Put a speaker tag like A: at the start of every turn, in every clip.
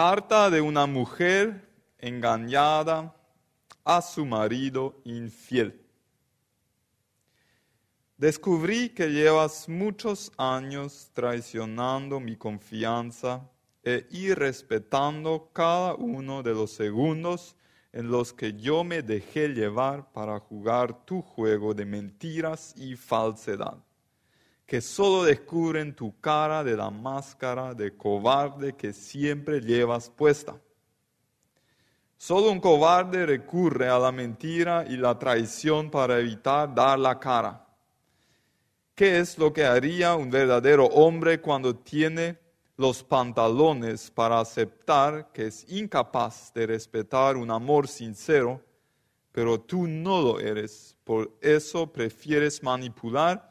A: Carta de una mujer engañada a su marido infiel. Descubrí que llevas muchos años traicionando mi confianza e irrespetando cada uno de los segundos en los que yo me dejé llevar para jugar tu juego de mentiras y falsedad, que solo descubren tu cara de la máscara de cobarde que siempre llevas puesta. Solo un cobarde recurre a la mentira y la traición para evitar dar la cara. ¿Qué es lo que haría un verdadero hombre cuando tiene los pantalones para aceptar que es incapaz de respetar un amor sincero, pero tú no lo eres? Por eso prefieres manipular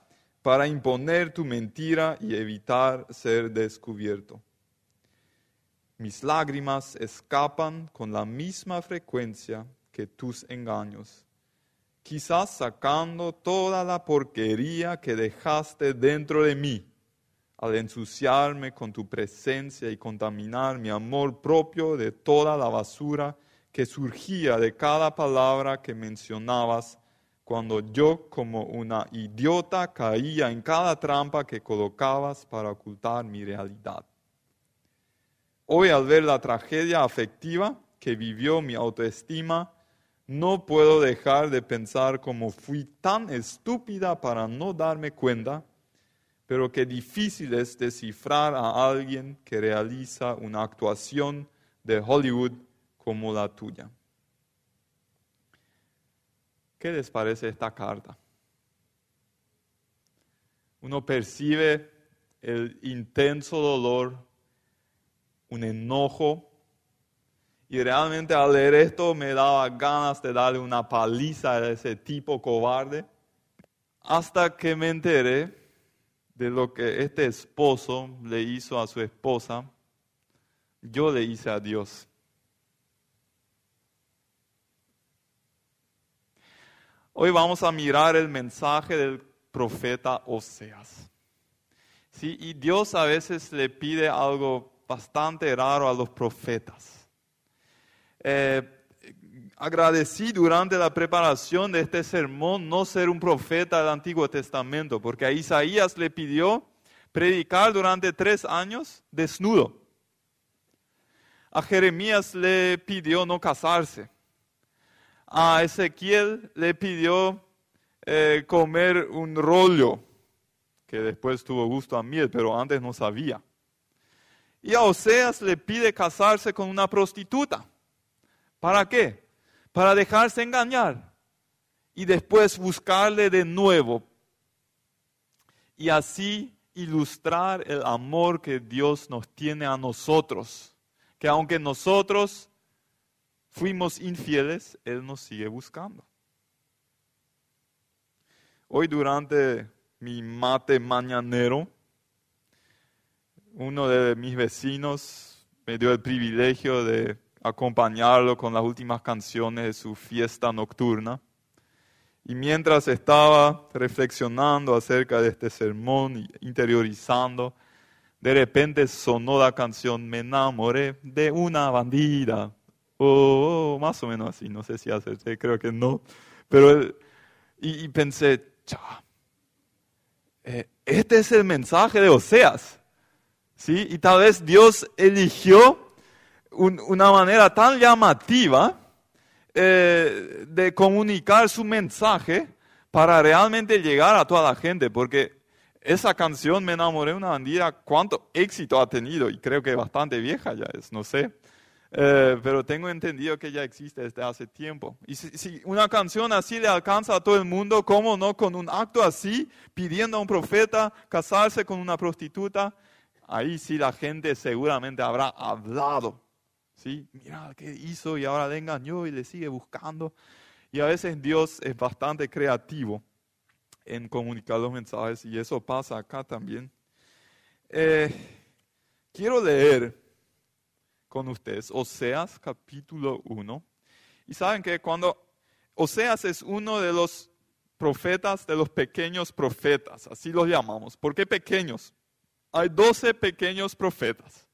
A: para imponer tu mentira y evitar ser descubierto. Mis lágrimas escapan con la misma frecuencia que tus engaños, quizás sacando toda la porquería que dejaste dentro de mí al ensuciarme con tu presencia y contaminar mi amor propio de toda la basura que surgía de cada palabra que mencionabas cuando yo como una idiota caía en cada trampa que colocabas para ocultar mi realidad. Hoy al ver la tragedia afectiva que vivió mi autoestima, no puedo dejar de pensar cómo fui tan estúpida para no darme cuenta, pero qué difícil es descifrar a alguien que realiza una actuación de Hollywood como la tuya. ¿Qué les parece esta carta? Uno percibe el intenso dolor un enojo. Y realmente al leer esto me daba ganas de darle una paliza a ese tipo cobarde. Hasta que me enteré de lo que este esposo le hizo a su esposa, yo le hice a Dios. Hoy vamos a mirar el mensaje del profeta Oseas. ¿Sí? Y Dios a veces le pide algo bastante raro a los profetas. Eh, agradecí durante la preparación de este sermón no ser un profeta del Antiguo Testamento, porque a Isaías le pidió predicar durante tres años desnudo. A Jeremías le pidió no casarse. A Ezequiel le pidió eh, comer un rollo, que después tuvo gusto a miel, pero antes no sabía. Y a Oseas le pide casarse con una prostituta. ¿Para qué? Para dejarse engañar y después buscarle de nuevo. Y así ilustrar el amor que Dios nos tiene a nosotros. Que aunque nosotros fuimos infieles, Él nos sigue buscando. Hoy durante mi mate mañanero, uno de mis vecinos me dio el privilegio de acompañarlo con las últimas canciones de su fiesta nocturna. Y mientras estaba reflexionando acerca de este sermón y interiorizando, de repente sonó la canción Me enamoré de una bandida. Oh, más o menos así, no sé si acerté, creo que no. Pero, y, pensé, cha, eh, este es el mensaje de Oseas. ¿sí? Y tal vez Dios eligió una manera tan llamativa eh, de comunicar su mensaje para realmente llegar a toda la gente, porque esa canción Me enamoré una bandida, cuánto éxito ha tenido, y creo que bastante vieja ya es, no sé. Eh, pero tengo entendido que ya existe desde hace tiempo. Y si, si, una canción así le alcanza a todo el mundo, ¿cómo no con un acto así, pidiendo a un profeta casarse con una prostituta? ahí sí la gente seguramente habrá hablado. ¿sí? Mira qué hizo y ahora le engañó y le sigue buscando. Y a veces Dios es bastante creativo en comunicar los mensajes y eso pasa acá también. Eh, quiero leer ustedes Oseas capítulo 1. Y saben que cuando Oseas es uno de los profetas, de los pequeños profetas, así los llamamos. ¿Por qué pequeños? hay doce pequeños profetas.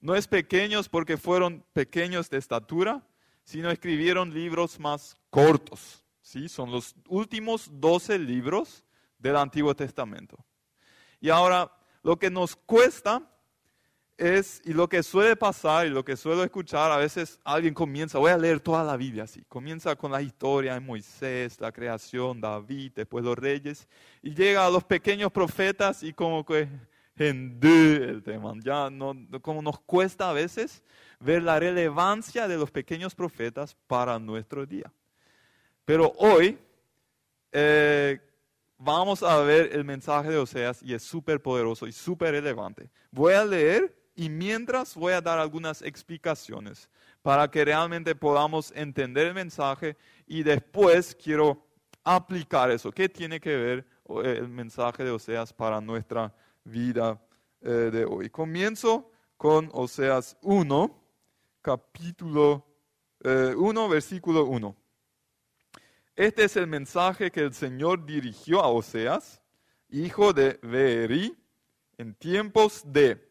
A: no es pequeños porque fueron pequeños de estatura, sino escribieron libros más cortos. ¿sí? Son los últimos 12 libros del Antiguo Testamento. Y ahora, lo que nos cuesta es, y lo que suele pasar y lo que suelo escuchar, a veces alguien comienza, voy a leer toda la Biblia así, comienza con la historia de Moisés, la creación, David, después los reyes, y llega a los pequeños profetas y como que el tema, ya no, como nos cuesta a veces ver la relevancia de los pequeños profetas para nuestro día. Pero hoy eh, vamos a ver el mensaje de Oseas y es súper poderoso y súper relevante. Voy a leer y mientras voy a dar algunas explicaciones para que realmente podamos entender el mensaje y después quiero aplicar eso. ¿Qué tiene que ver eh, el mensaje de Oseas para nuestra vida eh, de hoy? Comienzo con Oseas 1, capítulo 1, eh, versículo 1. Este es el mensaje que el Señor dirigió a Oseas, hijo de Beeri, en tiempos de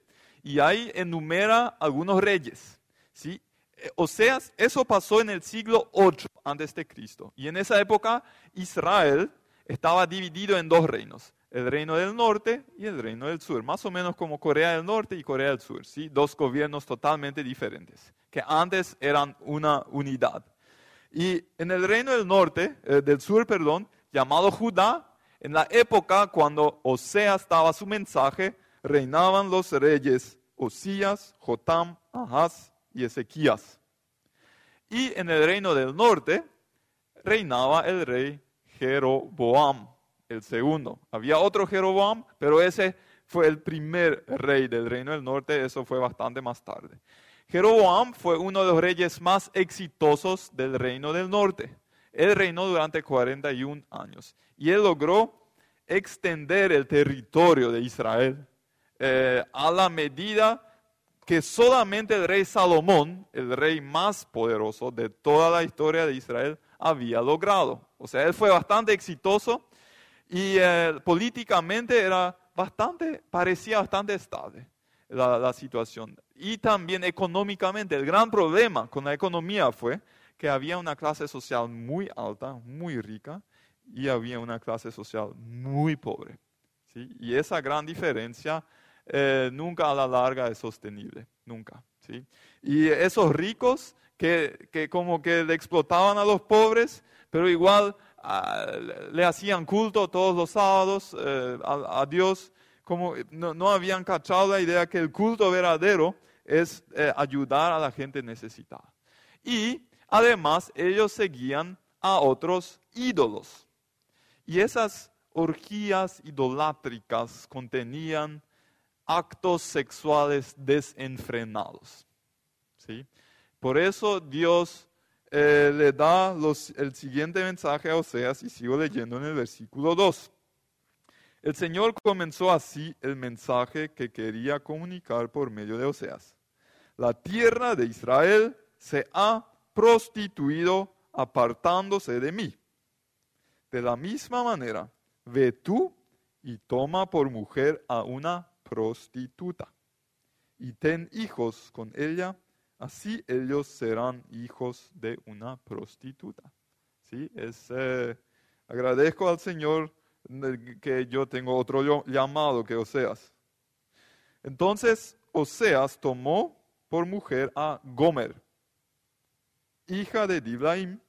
A: y ahí enumera algunos reyes. ¿sí? Eh, o sea, eso pasó en el siglo 8 antes de Cristo. Y en esa época Israel estaba dividido en dos reinos, el reino del norte y el reino del sur, más o menos como Corea del Norte y Corea del Sur, ¿sí? dos gobiernos totalmente diferentes, que antes eran una unidad. Y en el reino del norte, eh, del sur, perdón, llamado Judá, en la época cuando Oseas daba su mensaje, reinaban los reyes Osías, Jotam, Ahaz y Ezequías. Y en el reino del norte reinaba el rey Jeroboam, el segundo. Había otro Jeroboam, pero ese fue el primer rey del reino del norte, eso fue bastante más tarde. Jeroboam fue uno de los reyes más exitosos del reino del norte. Él reinó durante 41 años y él logró extender el territorio de Israel eh, a la medida que solamente el rey Salomón, el rey más poderoso de toda la historia de Israel, había logrado. O sea, él fue bastante exitoso y eh, políticamente era bastante, parecía bastante estable la, la, situación. Y también económicamente, el gran problema con la economía fue que había una clase social muy alta, muy rica, y había una clase social muy pobre. ¿sí? Y esa gran diferencia eh, nunca a la larga es sostenible, nunca. ¿sí? Y esos ricos que, que, como que le explotaban a los pobres, pero igual ah, le hacían culto todos los sábados eh, a, Dios, como no, no, habían cachado la idea que el culto verdadero es eh, ayudar a la gente necesitada. Y además ellos seguían a otros ídolos. Y esas orgías idolátricas contenían actos sexuales desenfrenados. ¿sí? Por eso Dios eh, le da el siguiente mensaje a Oseas y sigo leyendo en el versículo 2. El Señor comenzó así el mensaje que quería comunicar por medio de Oseas. La tierra de Israel se ha prostituido apartándose de mí. De la misma manera, ve tú y toma por mujer a una prostituta y ten hijos con ella, así ellos serán hijos de una prostituta. ¿Sí? Es, eh, agradezco al Señor que yo tengo otro llamado que Oseas. Entonces Oseas tomó por mujer a Gomer, hija de Diblaim,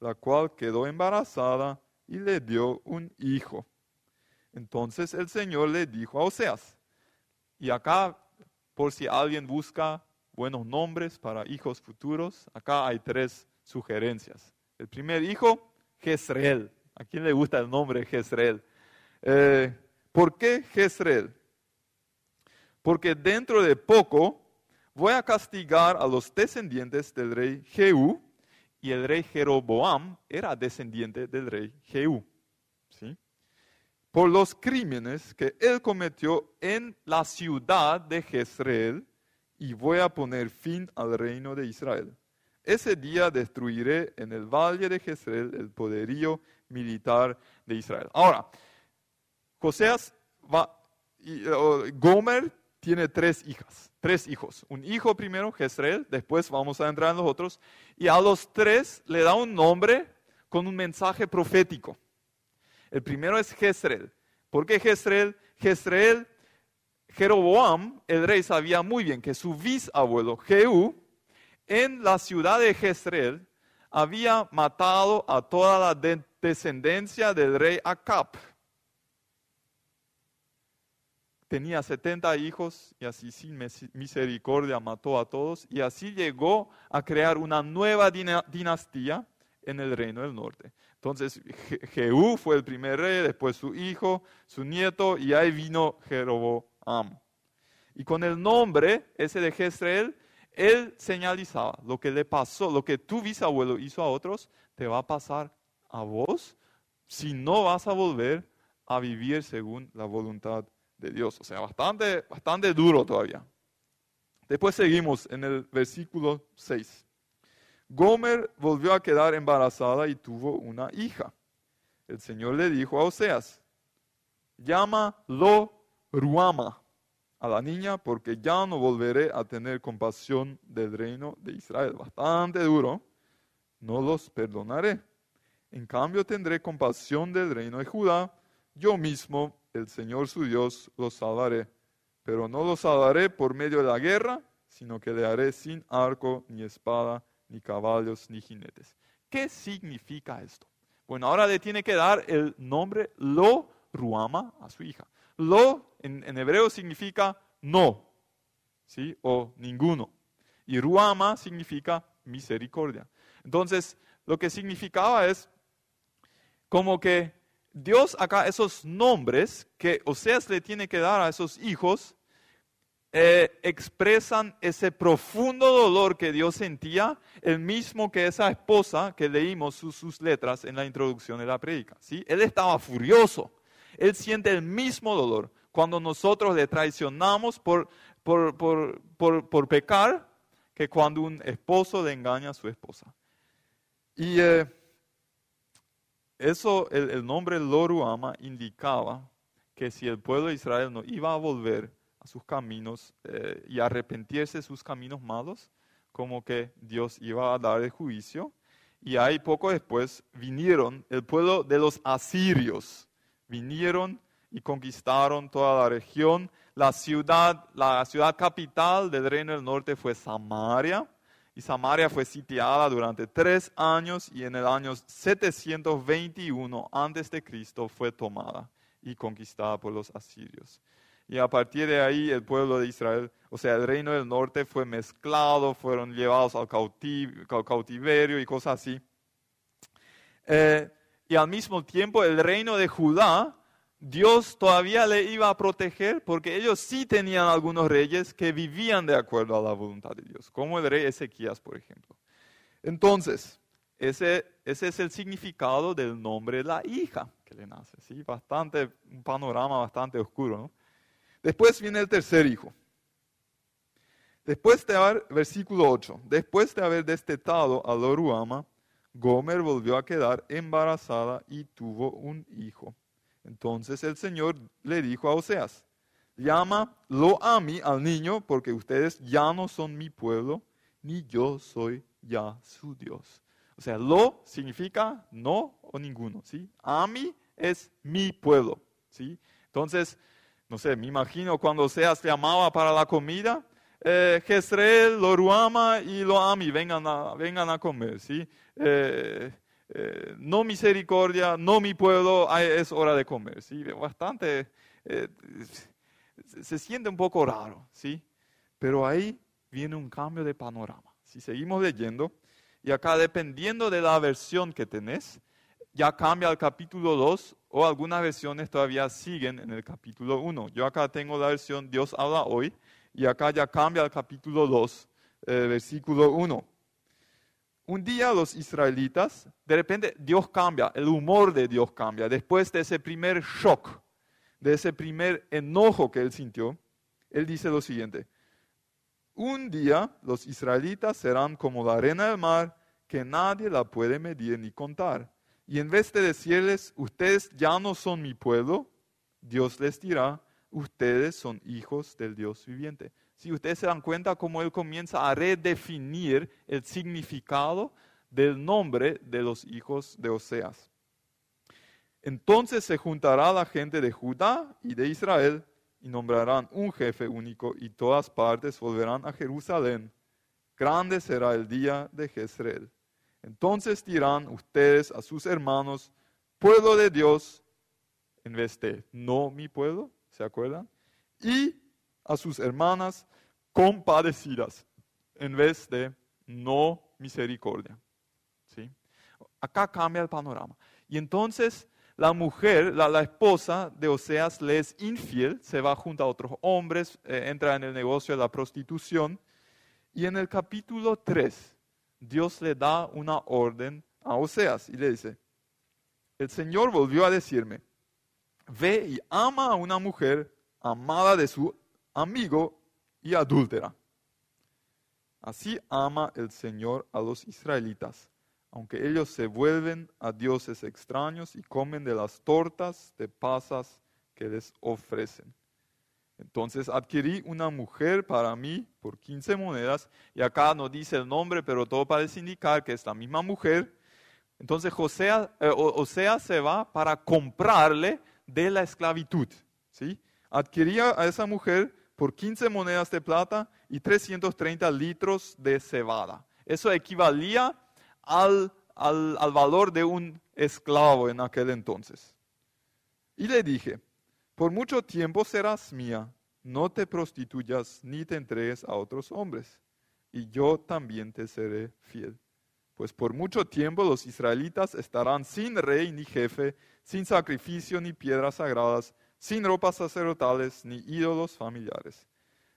A: la cual quedó embarazada y le dio un hijo. Entonces el Señor le dijo a Oseas, y acá, por si alguien busca buenos nombres para hijos futuros, acá hay tres sugerencias. El primer hijo, Jezreel. ¿A quién le gusta el nombre Jezreel? Eh, ¿Por qué Jezreel? Porque dentro de poco voy a castigar a los descendientes del rey Jehú, y el rey Jeroboam era descendiente del rey Jehú por los crímenes que él cometió en la ciudad de Jezreel y voy a poner fin al reino de Israel. Ese día destruiré en el valle de Jezreel el poderío militar de Israel. Ahora, Joseas va, Gomer tiene tres hijas, tres hijos. Un hijo primero, Jezreel, después vamos a entrar en los otros, y a los tres le da un nombre con un mensaje profético. El primero es Jezreel. ¿Por qué Jezreel? Jezreel, Jeroboam, el rey, sabía muy bien que su bisabuelo, Jehú, en la ciudad de Jezreel, había matado a toda la descendencia del rey Acab tenía 70 hijos y así sin misericordia mató a todos y así llegó a crear una nueva dinastía en el reino del norte. Entonces Jehú fue el primer rey, después su hijo, su nieto y ahí vino Jeroboam. Y con el nombre ese de Jezreel, él señalizaba lo que le pasó, lo que tu bisabuelo hizo a otros, te va a pasar a vos si no vas a volver a vivir según la voluntad de Dios. O sea, bastante, bastante duro todavía. Después seguimos en el versículo 6. Gomer volvió a quedar embarazada y tuvo una hija. El Señor le dijo a Oseas, llámalo Ruama a la niña porque ya no volveré a tener compasión del reino de Israel. Bastante duro. No los perdonaré. En cambio tendré compasión del reino de Judá. Yo mismo el Señor su Dios los salvaré. Pero no los salvaré por medio de la guerra, sino que le haré sin arco, ni espada, ni caballos, ni jinetes. ¿Qué significa esto? Bueno, ahora le tiene que dar el nombre Lo Ruama a su hija. Lo en, hebreo significa no, ¿sí? O ninguno. Y Ruama significa misericordia. Entonces, lo que significaba es como que Dios acá, esos nombres que Oseas le tiene que dar a esos hijos, eh, expresan ese profundo dolor que Dios sentía, el mismo que esa esposa que leímos sus, letras en la introducción de la predica. ¿sí? Él estaba furioso, él siente el mismo dolor cuando nosotros le traicionamos por, por, por, por pecar que cuando un esposo le engaña a su esposa. Y eh, eso, el, nombre Loruama indicaba que si el pueblo de Israel no iba a volver a sus caminos eh, y arrepentirse de sus caminos malos, como que Dios iba a dar el juicio. Y ahí poco después vinieron el pueblo de los asirios, vinieron y conquistaron toda la región. La ciudad, la ciudad capital del reino del norte fue Samaria y Samaria fue sitiada durante tres años y en el año 721 antes de Cristo fue tomada y conquistada por los asirios. Y a partir de ahí el pueblo de Israel, o sea, el reino del norte fue mezclado, fueron llevados al, cautiverio y cosas así. Eh, y al mismo tiempo el reino de Judá Dios todavía le iba a proteger porque ellos sí tenían algunos reyes que vivían de acuerdo a la voluntad de Dios, como el rey Ezequías, por ejemplo. Entonces, ese, ese es el significado del nombre de la hija que le nace. ¿sí? Bastante, un panorama bastante oscuro. ¿no? Después viene el tercer hijo. Después de haber, versículo 8, después de haber destetado a Loruama, Gomer volvió a quedar embarazada y tuvo un hijo. Entonces el Señor le dijo a Oseas, llámalo a mí al niño, porque ustedes ya no son mi pueblo, ni yo soy ya su Dios. O sea, lo significa no o ninguno, ¿sí? A mí es mi pueblo, ¿sí? Entonces, no sé, me imagino cuando Oseas llamaba para la comida, eh, Jezreel, Loruama y Loami, vengan a, vengan a comer, ¿sí? Eh, eh, no misericordia, no mi pueblo, es hora de comer. ¿sí? Bastante, eh, se siente un poco raro, ¿sí? pero ahí viene un cambio de panorama. Si seguimos leyendo, y acá dependiendo de la versión que tenés, ya cambia al capítulo 2 o algunas versiones todavía siguen en el capítulo 1. Yo acá tengo la versión Dios habla hoy y acá ya cambia al capítulo 2, eh, versículo 1 un día los israelitas, de repente Dios cambia, el humor de Dios cambia. Después de ese primer shock, de ese primer enojo que él sintió, él dice lo siguiente, un día los israelitas serán como la arena del mar, que nadie la puede medir ni contar. Y en vez de decirles, ustedes ya no son mi pueblo, Dios les dirá, ustedes son hijos del Dios viviente. Si ustedes se dan cuenta cómo él comienza a redefinir el significado del nombre de los hijos de Oseas. Entonces se juntará la gente de Judá y de Israel y nombrarán un jefe único y todas partes volverán a Jerusalén. Grande será el día de Jezreel. Entonces dirán ustedes a sus hermanos, pueblo de Dios, en vez de no mi pueblo, ¿se acuerdan? Y a sus hermanas compadecidas, en vez de no misericordia. ¿Sí? Acá cambia el panorama. Y entonces la mujer, la, esposa de Oseas, le es infiel, se va junto a otros hombres, eh, entra en el negocio de la prostitución. Y en el capítulo 3, Dios le da una orden a Oseas y le dice, el Señor volvió a decirme, ve y ama a una mujer amada de su amigo y adúltera. Así ama el Señor a los israelitas aunque ellos se vuelven a dioses extraños y comen de las tortas de pasas que les ofrecen. Entonces adquirí una mujer para mí por 15 monedas, y acá no dice el nombre, pero todo parece indicar que es la misma mujer. Entonces José, eh, Osea se va para comprarle de la esclavitud. ¿sí? Adquiría a esa mujer por 15 monedas de plata y 330 litros de cebada. Eso equivalía al, valor de un esclavo en aquel entonces. Y le dije, por mucho tiempo serás mía, no te prostituyas ni te entregues a otros hombres, y yo también te seré fiel. Pues por mucho tiempo los israelitas estarán sin rey ni jefe, sin sacrificio ni piedras sagradas, sin ropas sacerdotales ni ídolos familiares.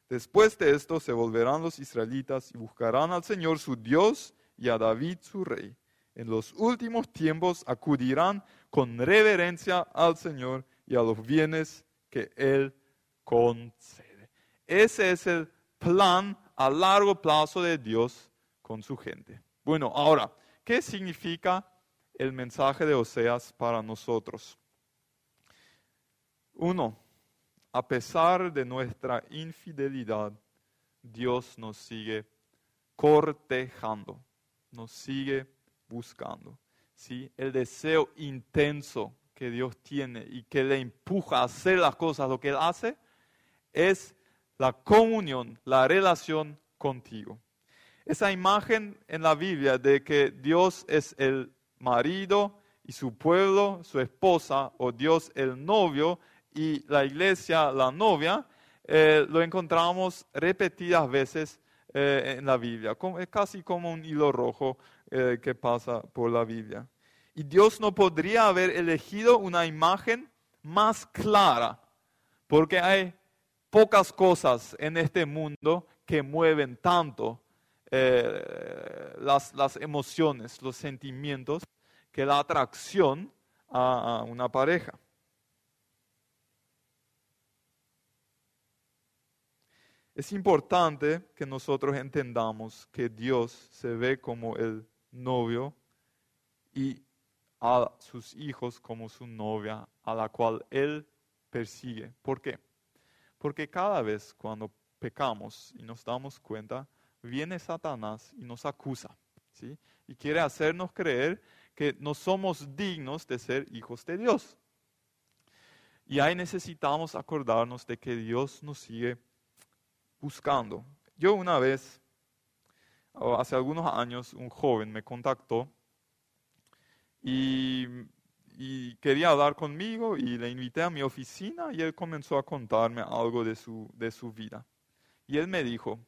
A: Después de esto se volverán los israelitas y buscarán al Señor su Dios y a David su rey. En los últimos tiempos acudirán con reverencia al Señor y a los bienes que Él concede. Ese es el plan a largo plazo de Dios con su gente. Bueno, ahora, ¿qué significa el mensaje de Oseas para nosotros? Uno, a pesar de nuestra infidelidad, Dios nos sigue cortejando nos sigue buscando. ¿sí? El deseo intenso que Dios tiene y que le empuja a hacer las cosas, lo que Él hace, es la comunión, la relación contigo. Esa imagen en la Biblia de que Dios es el marido y su pueblo, su esposa, o Dios el novio y la iglesia la novia, eh, lo encontramos repetidas veces eh, en la Biblia. es casi como un hilo rojo eh, que pasa por la Biblia. Y Dios no podría haber elegido una imagen más clara, porque hay pocas cosas en este mundo que mueven tanto eh, las, las, emociones, los sentimientos, que la atracción a una pareja. Es importante que nosotros entendamos que Dios se ve como el novio y a sus hijos como su novia, a la cual Él persigue. ¿Por qué? Porque cada vez cuando pecamos y nos damos cuenta, viene Satanás y nos acusa, ¿sí? Y quiere hacernos creer que no somos dignos de ser hijos de Dios. Y ahí necesitamos acordarnos de que Dios nos sigue buscando. Yo una vez, hace algunos años, un joven me contactó y, quería hablar conmigo y le invité a mi oficina y él comenzó a contarme algo de su, de su vida. Y él me dijo,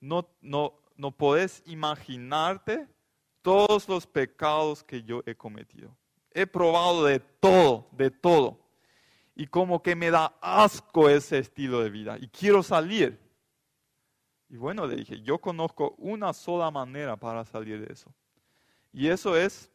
A: no, no, no podés imaginarte todos los pecados que yo he cometido. He probado de todo, de todo. Y como que me da asco ese estilo de vida y quiero salir. Y bueno, le dije, yo conozco una sola manera para salir de eso. Y eso es,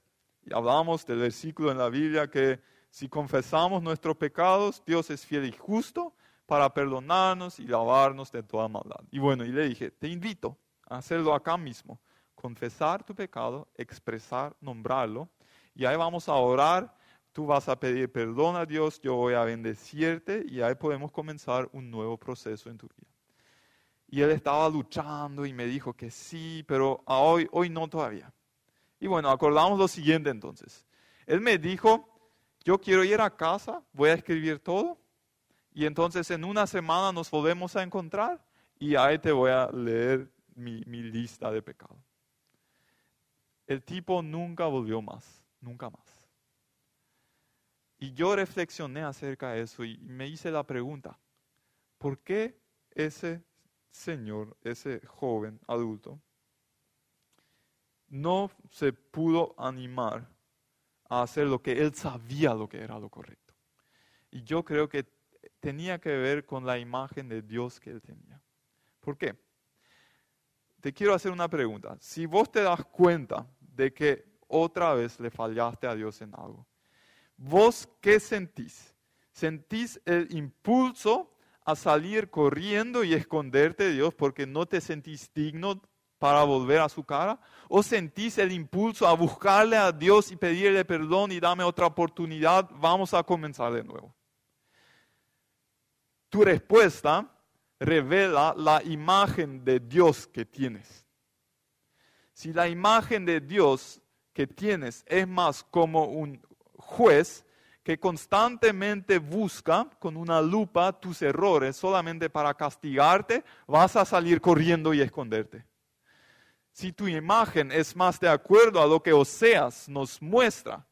A: y hablamos del versículo en la Biblia que si confesamos nuestros pecados, Dios es fiel y justo para perdonarnos y lavarnos de toda maldad. Y bueno, y le dije, te invito a hacerlo acá mismo, confesar tu pecado, expresar, nombrarlo, y ahí vamos a orar tú vas a pedir perdón a Dios, yo voy a bendecirte y ahí podemos comenzar un nuevo proceso en tu vida. Y él estaba luchando y me dijo que sí, pero hoy, hoy no todavía. Y bueno, acordamos lo siguiente entonces. Él me dijo, yo quiero ir a casa, voy a escribir todo y entonces en una semana nos volvemos a encontrar y ahí te voy a leer mi, lista de pecados. El tipo nunca volvió más, nunca más. Y yo reflexioné acerca de eso y me hice la pregunta, ¿por qué ese señor, ese joven adulto, no se pudo animar a hacer lo que él sabía lo que era lo correcto? Y yo creo que tenía que ver con la imagen de Dios que él tenía. ¿Por qué? Te quiero hacer una pregunta. Si vos te das cuenta de que otra vez le fallaste a Dios en algo, ¿Vos qué sentís? ¿Sentís el impulso a salir corriendo y esconderte de Dios porque no te sentís digno para volver a su cara? ¿O sentís el impulso a buscarle a Dios y pedirle perdón y dame otra oportunidad? Vamos a comenzar de nuevo. Tu respuesta revela la imagen de Dios que tienes. Si la imagen de Dios que tienes es más como un juez que constantemente busca con una lupa tus errores solamente para castigarte, vas a salir corriendo y esconderte. Si tu imagen es más de acuerdo a lo que Oseas nos muestra,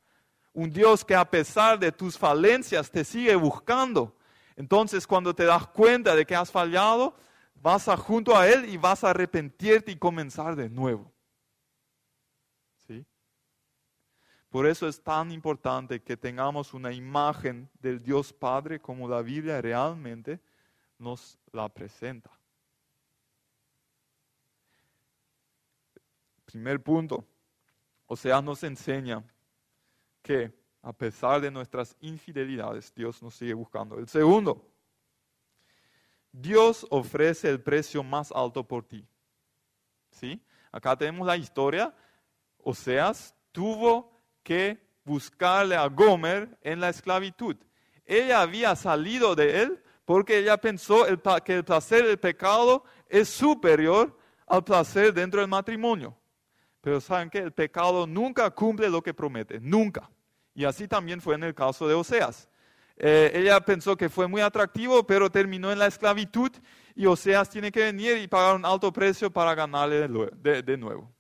A: un Dios que a pesar de tus falencias te sigue buscando, entonces cuando te das cuenta de que has fallado, vas a junto a Él y vas a arrepentirte y comenzar de nuevo. Por eso es tan importante que tengamos una imagen del Dios Padre como la Biblia realmente nos la presenta. Primer punto, o sea, nos enseña que a pesar de nuestras infidelidades, Dios nos sigue buscando. El segundo, Dios ofrece el precio más alto por ti. ¿Sí? Acá tenemos la historia, Oseas tuvo que buscarle a Gomer en la esclavitud. Ella había salido de él porque ella pensó que el placer del pecado es superior al placer dentro del matrimonio. Pero saben que el pecado nunca cumple lo que promete, nunca. Y así también fue en el caso de Oseas. Eh, ella pensó que fue muy atractivo, pero terminó en la esclavitud y Oseas tiene que venir y pagar un alto precio para ganarle de, nuevo.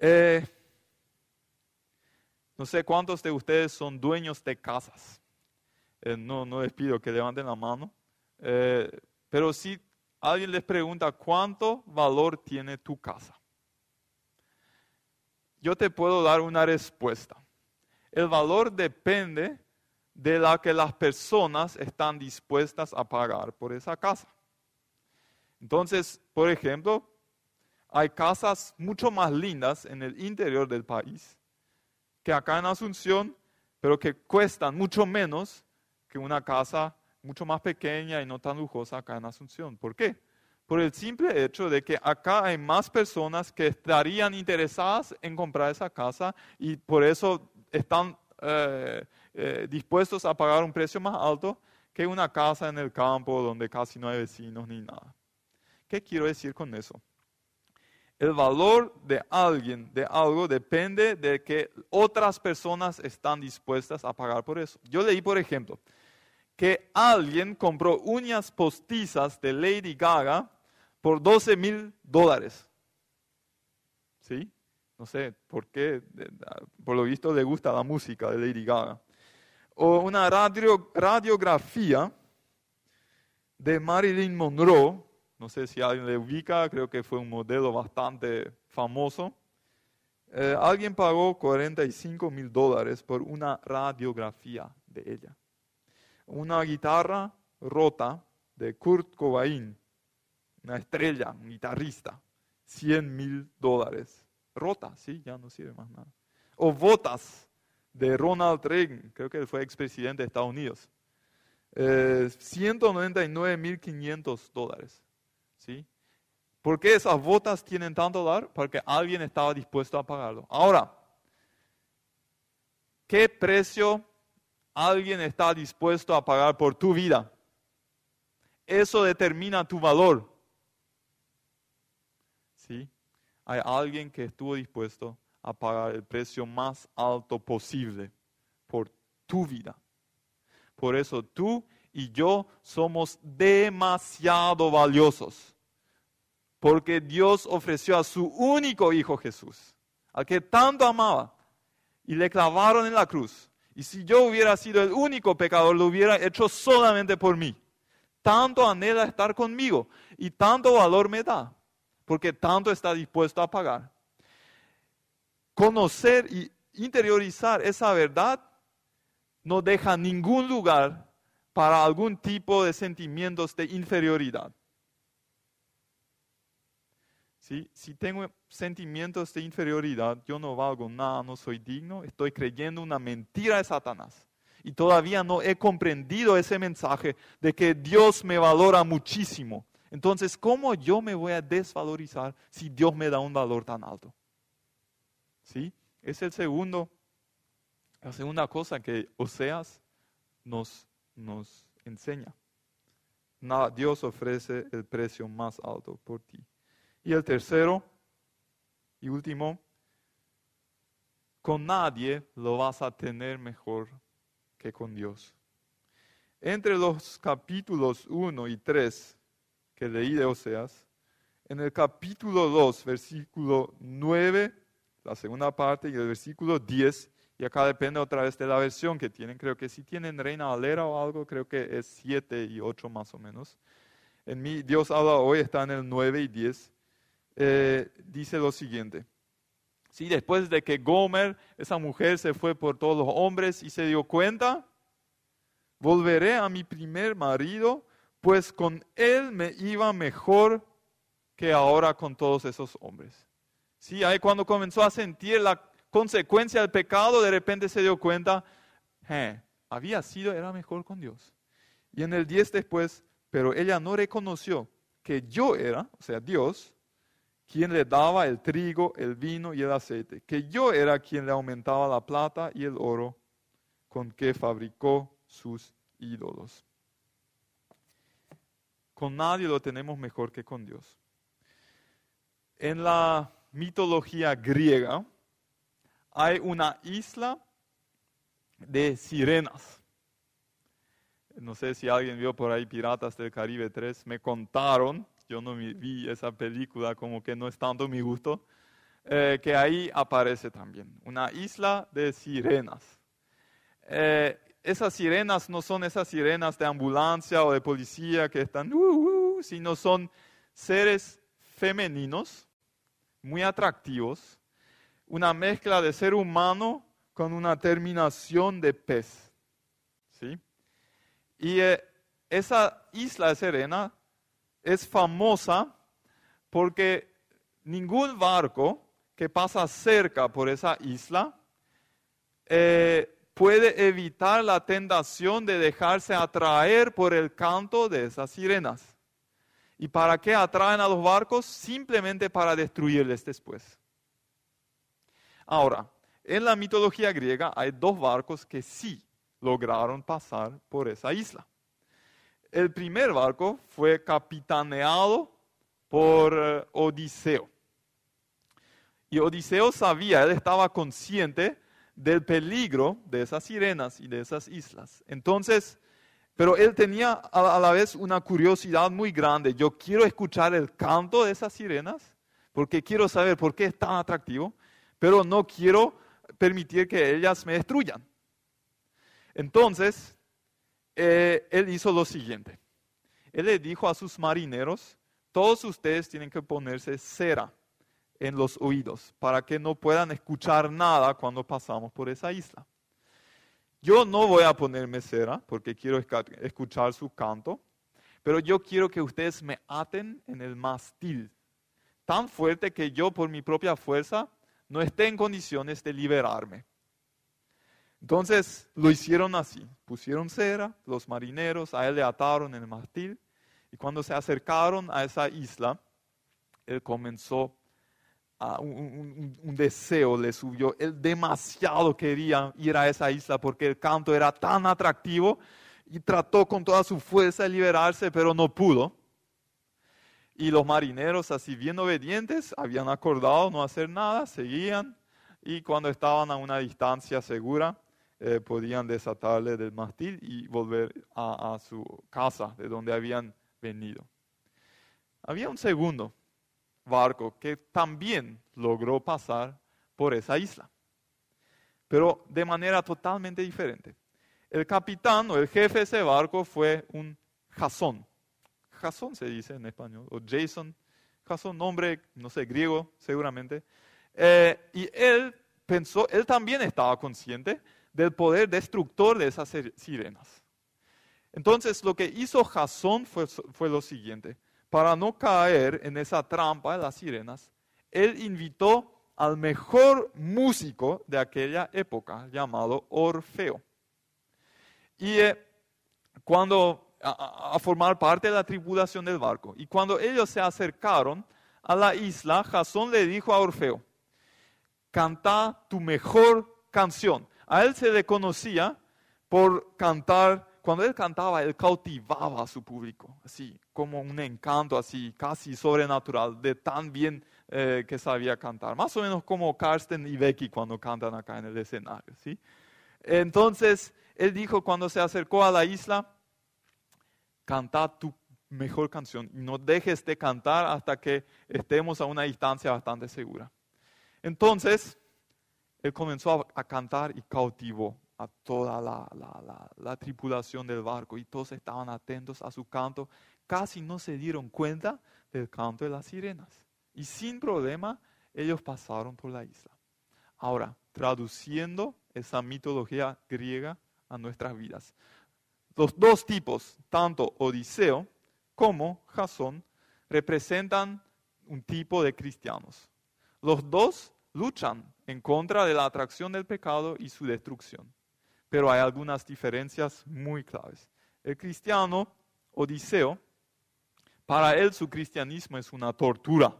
A: Eh, no sé cuántos de ustedes son dueños de casas. Eh, no, no les pido que levanten la mano. Pero si alguien les pregunta cuánto valor tiene tu casa, yo te puedo dar una respuesta. El valor depende de la que las personas están dispuestas a pagar por esa casa. Entonces, por ejemplo, hay casas mucho más lindas en el interior del país que acá en Asunción, pero que cuestan mucho menos que una casa mucho más pequeña y no tan lujosa acá en Asunción. ¿Por qué? Por el simple hecho de que acá hay más personas que estarían interesadas en comprar esa casa y por eso están eh, eh, dispuestos a pagar un precio más alto que una casa en el campo donde casi no hay vecinos ni nada. ¿Qué quiero decir con eso? El valor de alguien, de algo, depende de que otras personas están dispuestas a pagar por eso. Yo leí, por ejemplo, que alguien compró uñas postizas de Lady Gaga por 12 mil dólares. ¿Sí? No sé por qué, por lo visto le gusta la música de Lady Gaga. O una radiografía de Marilyn Monroe no sé si alguien le ubica, creo que fue un modelo bastante famoso. Eh, alguien pagó 45 mil dólares por una radiografía de ella. Una guitarra rota de Kurt Cobain, una estrella, un guitarrista, 100 mil dólares. Rota, sí, ya no sirve más nada. O botas de Ronald Reagan, creo que fue expresidente de Estados Unidos. Eh, 199.500 dólares. ¿sí? ¿Por qué esas botas tienen tanto valor? Porque alguien estaba dispuesto a pagarlo. Ahora, ¿Qué precio alguien está dispuesto a pagar por tu vida? Eso determina tu valor. ¿Sí? Hay alguien que estuvo dispuesto a pagar el precio más alto posible por tu vida. Por eso tú y yo somos demasiado valiosos. Porque Dios ofreció a su único Hijo Jesús, al que tanto amaba, y le clavaron en la cruz. Y si yo hubiera sido el único pecador, lo hubiera hecho solamente por mí. Tanto anhela estar conmigo y tanto valor me da, porque tanto está dispuesto a pagar. Conocer y interiorizar esa verdad no deja ningún lugar para algún tipo de sentimientos de inferioridad. Si tengo sentimientos de inferioridad, yo no valgo nada, no soy digno, estoy creyendo una mentira de Satanás. Y todavía no he comprendido ese mensaje de que Dios me valora muchísimo. Entonces, ¿cómo yo me voy a desvalorizar si Dios me da un valor tan alto? ¿Sí? Es el segundo, la segunda cosa que Oseas nos, nos enseña. Dios ofrece el precio más alto por ti. Y el tercero y último, con nadie lo vas a tener mejor que con Dios. Entre los capítulos 1 y 3 que leí de Oseas, en el capítulo 2, versículo 9, la segunda parte, y el versículo 10, y acá depende otra vez de la versión que tienen, creo que si tienen Reina Valera o algo, creo que es 7 y 8 más o menos. En mi Dios habla hoy está en el 9 y 10. Eh, dice lo siguiente. Sí, después de que Gomer, esa mujer, se fue por todos los hombres y se dio cuenta, volveré a mi primer marido, pues con él me iba mejor que ahora con todos esos hombres. Sí, ahí cuando comenzó a sentir la consecuencia del pecado, de repente se dio cuenta, había sido, era mejor con Dios. Y en el 10 después, pero ella no reconoció que yo era, o sea, Dios, quien le daba el trigo, el vino y el aceite, que yo era quien le aumentaba la plata y el oro con que fabricó sus ídolos. Con nadie lo tenemos mejor que con Dios. En la mitología griega hay una isla de sirenas. No sé si alguien vio por ahí Piratas del Caribe 3, me contaron yo no vi esa película, como que no es tanto mi gusto, eh, que ahí aparece también, una isla de sirenas. Eh, esas sirenas no son esas sirenas de ambulancia o de policía que están, uh, uh, sino son seres femeninos, muy atractivos, una mezcla de ser humano con una terminación de pez. ¿sí? Y eh, esa isla de sirena es famosa porque ningún barco que pasa cerca por esa isla eh, puede evitar la tentación de dejarse atraer por el canto de esas sirenas. ¿Y para qué atraen a los barcos? Simplemente para destruirles después. Ahora, en la mitología griega hay dos barcos que sí lograron pasar por esa isla. El primer barco fue capitaneado por eh, Odiseo. Y Odiseo sabía, él estaba consciente del peligro de esas sirenas y de esas islas. Entonces, pero él tenía a la vez una curiosidad muy grande. Yo quiero escuchar el canto de esas sirenas porque quiero saber por qué es tan atractivo, pero no quiero permitir que ellas me destruyan. Entonces, eh, él hizo lo siguiente. Él le dijo a sus marineros, todos ustedes tienen que ponerse cera en los oídos para que no puedan escuchar nada cuando pasamos por esa isla. Yo no voy a ponerme cera porque quiero escuchar su canto, pero yo quiero que ustedes me aten en el mastil, tan fuerte que yo por mi propia fuerza no esté en condiciones de liberarme. Entonces lo hicieron así, pusieron cera, los marineros a él le ataron el mástil y cuando se acercaron a esa isla, él comenzó un, un, deseo le subió. Él demasiado quería ir a esa isla porque el canto era tan atractivo y trató con toda su fuerza de liberarse, pero no pudo. Y los marineros, así bien obedientes, habían acordado no hacer nada, seguían y cuando estaban a una distancia segura, eh, podían desatarle del mástil y volver a, su casa de donde habían venido. Había un segundo barco que también logró pasar por esa isla, pero de manera totalmente diferente. El capitán o el jefe de ese barco fue un Jasón. Jasón se dice en español, o Jason. Jasón, nombre, no sé, griego seguramente. Eh, y él pensó, él también estaba consciente del poder destructor de esas sirenas. Entonces lo que hizo Jasón fue, lo siguiente para no caer en esa trampa de las sirenas, él invitó al mejor músico de aquella época, llamado Orfeo. Y eh, cuando a, formar parte de la tripulación del barco. Y cuando ellos se acercaron a la isla, Jasón le dijo a Orfeo, canta tu mejor canción. A él se le conocía por cantar cuando él cantaba, él cautivaba a su público, así como un encanto, así casi sobrenatural, de tan bien eh, que sabía cantar. Más o menos como Karsten y Becky cuando cantan acá en el escenario, ¿sí? Entonces, él dijo cuando se acercó a la isla, canta tu mejor canción no dejes de cantar hasta que estemos a una distancia bastante segura. Entonces, él comenzó a cantar y cautivó a toda la, tripulación del barco y todos estaban atentos a su canto. Casi no se dieron cuenta del canto de las sirenas. Y sin problema ellos pasaron por la isla. Ahora, traduciendo esa mitología griega a nuestras vidas. Los dos tipos, tanto Odiseo como Jasón, representan un tipo de cristianos. Los dos luchan en contra de la atracción del pecado y su destrucción pero hay algunas diferencias muy claves. El cristiano Odiseo, para él su cristianismo es una tortura,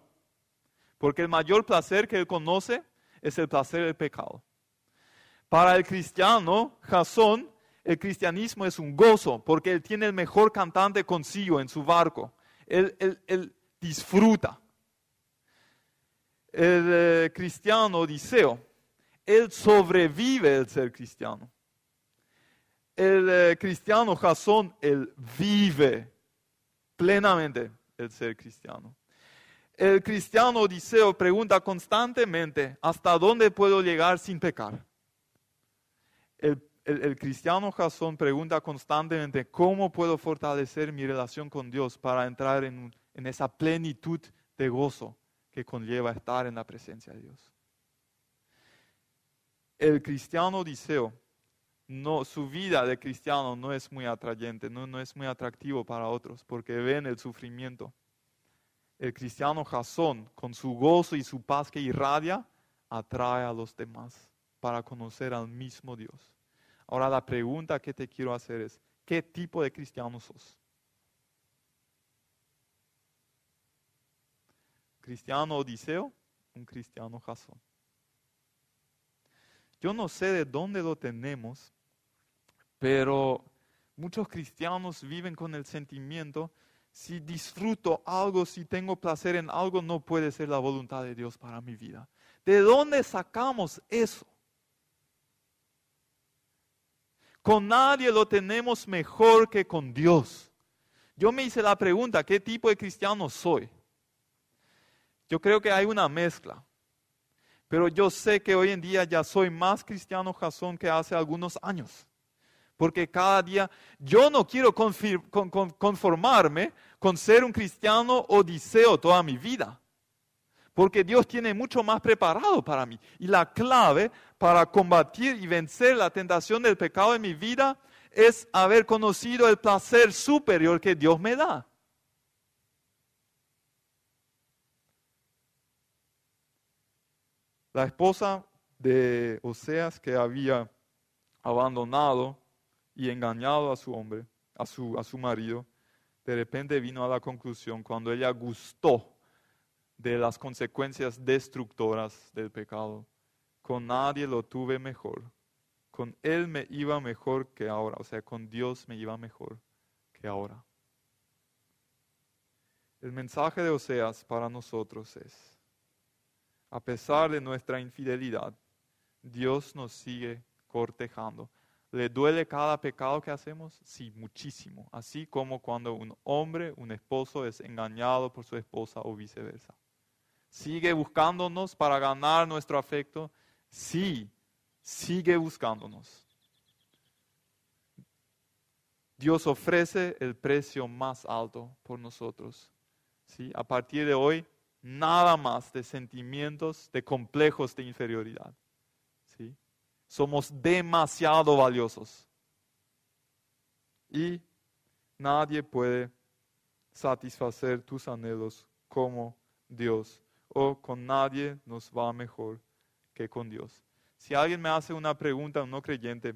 A: porque el mayor placer que él conoce es el placer del pecado. Para el cristiano Jasón, el cristianismo es un gozo, porque él tiene el mejor cantante consigo en su barco. Él, él disfruta. El eh, cristiano Odiseo, él sobrevive el ser cristiano el eh, cristiano Jasón, él vive plenamente el ser cristiano. El cristiano Odiseo pregunta constantemente, ¿hasta dónde puedo llegar sin pecar? El, cristiano Jasón pregunta constantemente, ¿cómo puedo fortalecer mi relación con Dios para entrar en, en esa plenitud de gozo que conlleva estar en la presencia de Dios? El cristiano Odiseo no, su vida de cristiano no es muy atrayente, no, no es muy atractivo para otros porque ven el sufrimiento. El cristiano Jasón, con su gozo y su paz que irradia, atrae a los demás para conocer al mismo Dios. Ahora la pregunta que te quiero hacer es, ¿qué tipo de cristiano sos? ¿Cristiano Odiseo? Un cristiano Jasón. Yo no sé de dónde lo tenemos, pero muchos cristianos viven con el sentimiento, si disfruto algo, si tengo placer en algo, no puede ser la voluntad de Dios para mi vida. ¿De dónde sacamos eso? Con nadie lo tenemos mejor que con Dios. Yo me hice la pregunta, ¿qué tipo de cristiano soy? Yo creo que hay una mezcla. Pero yo sé que hoy en día ya soy más cristiano Jasón que hace algunos años. Porque cada día yo no quiero conformarme con ser un cristiano odiseo toda mi vida. Porque Dios tiene mucho más preparado para mí. Y la clave para combatir y vencer la tentación del pecado en mi vida es haber conocido el placer superior que Dios me da. La esposa de Oseas que había abandonado y engañado a su hombre, a su, a su marido, de repente vino a la conclusión cuando ella gustó de las consecuencias destructoras del pecado. Con nadie lo tuve mejor. Con Él me iba mejor que ahora. O sea, con Dios me iba mejor que ahora. El mensaje de Oseas para nosotros es, a pesar de nuestra infidelidad, Dios nos sigue cortejando. ¿Le duele cada pecado que hacemos? Sí, muchísimo. Así como cuando un hombre, un esposo es engañado por su esposa o viceversa. ¿Sigue buscándonos para ganar nuestro afecto? Sí, sigue buscándonos. Dios ofrece el precio más alto por nosotros. ¿sí? A partir de hoy, nada más de sentimientos, de complejos de inferioridad. ¿sí? Somos demasiado valiosos. Y nadie puede satisfacer tus anhelos como Dios. O con nadie nos va mejor que con Dios. Si alguien me hace una pregunta, un no creyente,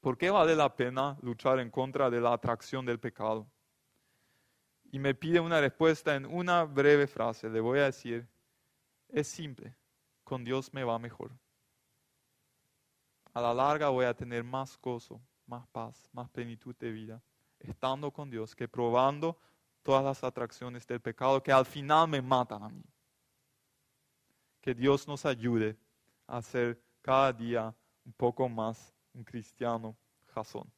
A: ¿por qué vale la pena luchar en contra de la atracción del pecado? Y me pide una respuesta en una breve frase, le voy a decir, es simple, con Dios me va mejor a la larga voy a tener más gozo, más paz, más plenitud de vida, estando con Dios, que probando todas las atracciones del pecado que al final me matan a mí. Que Dios nos ayude a ser cada día un poco más un cristiano jazón.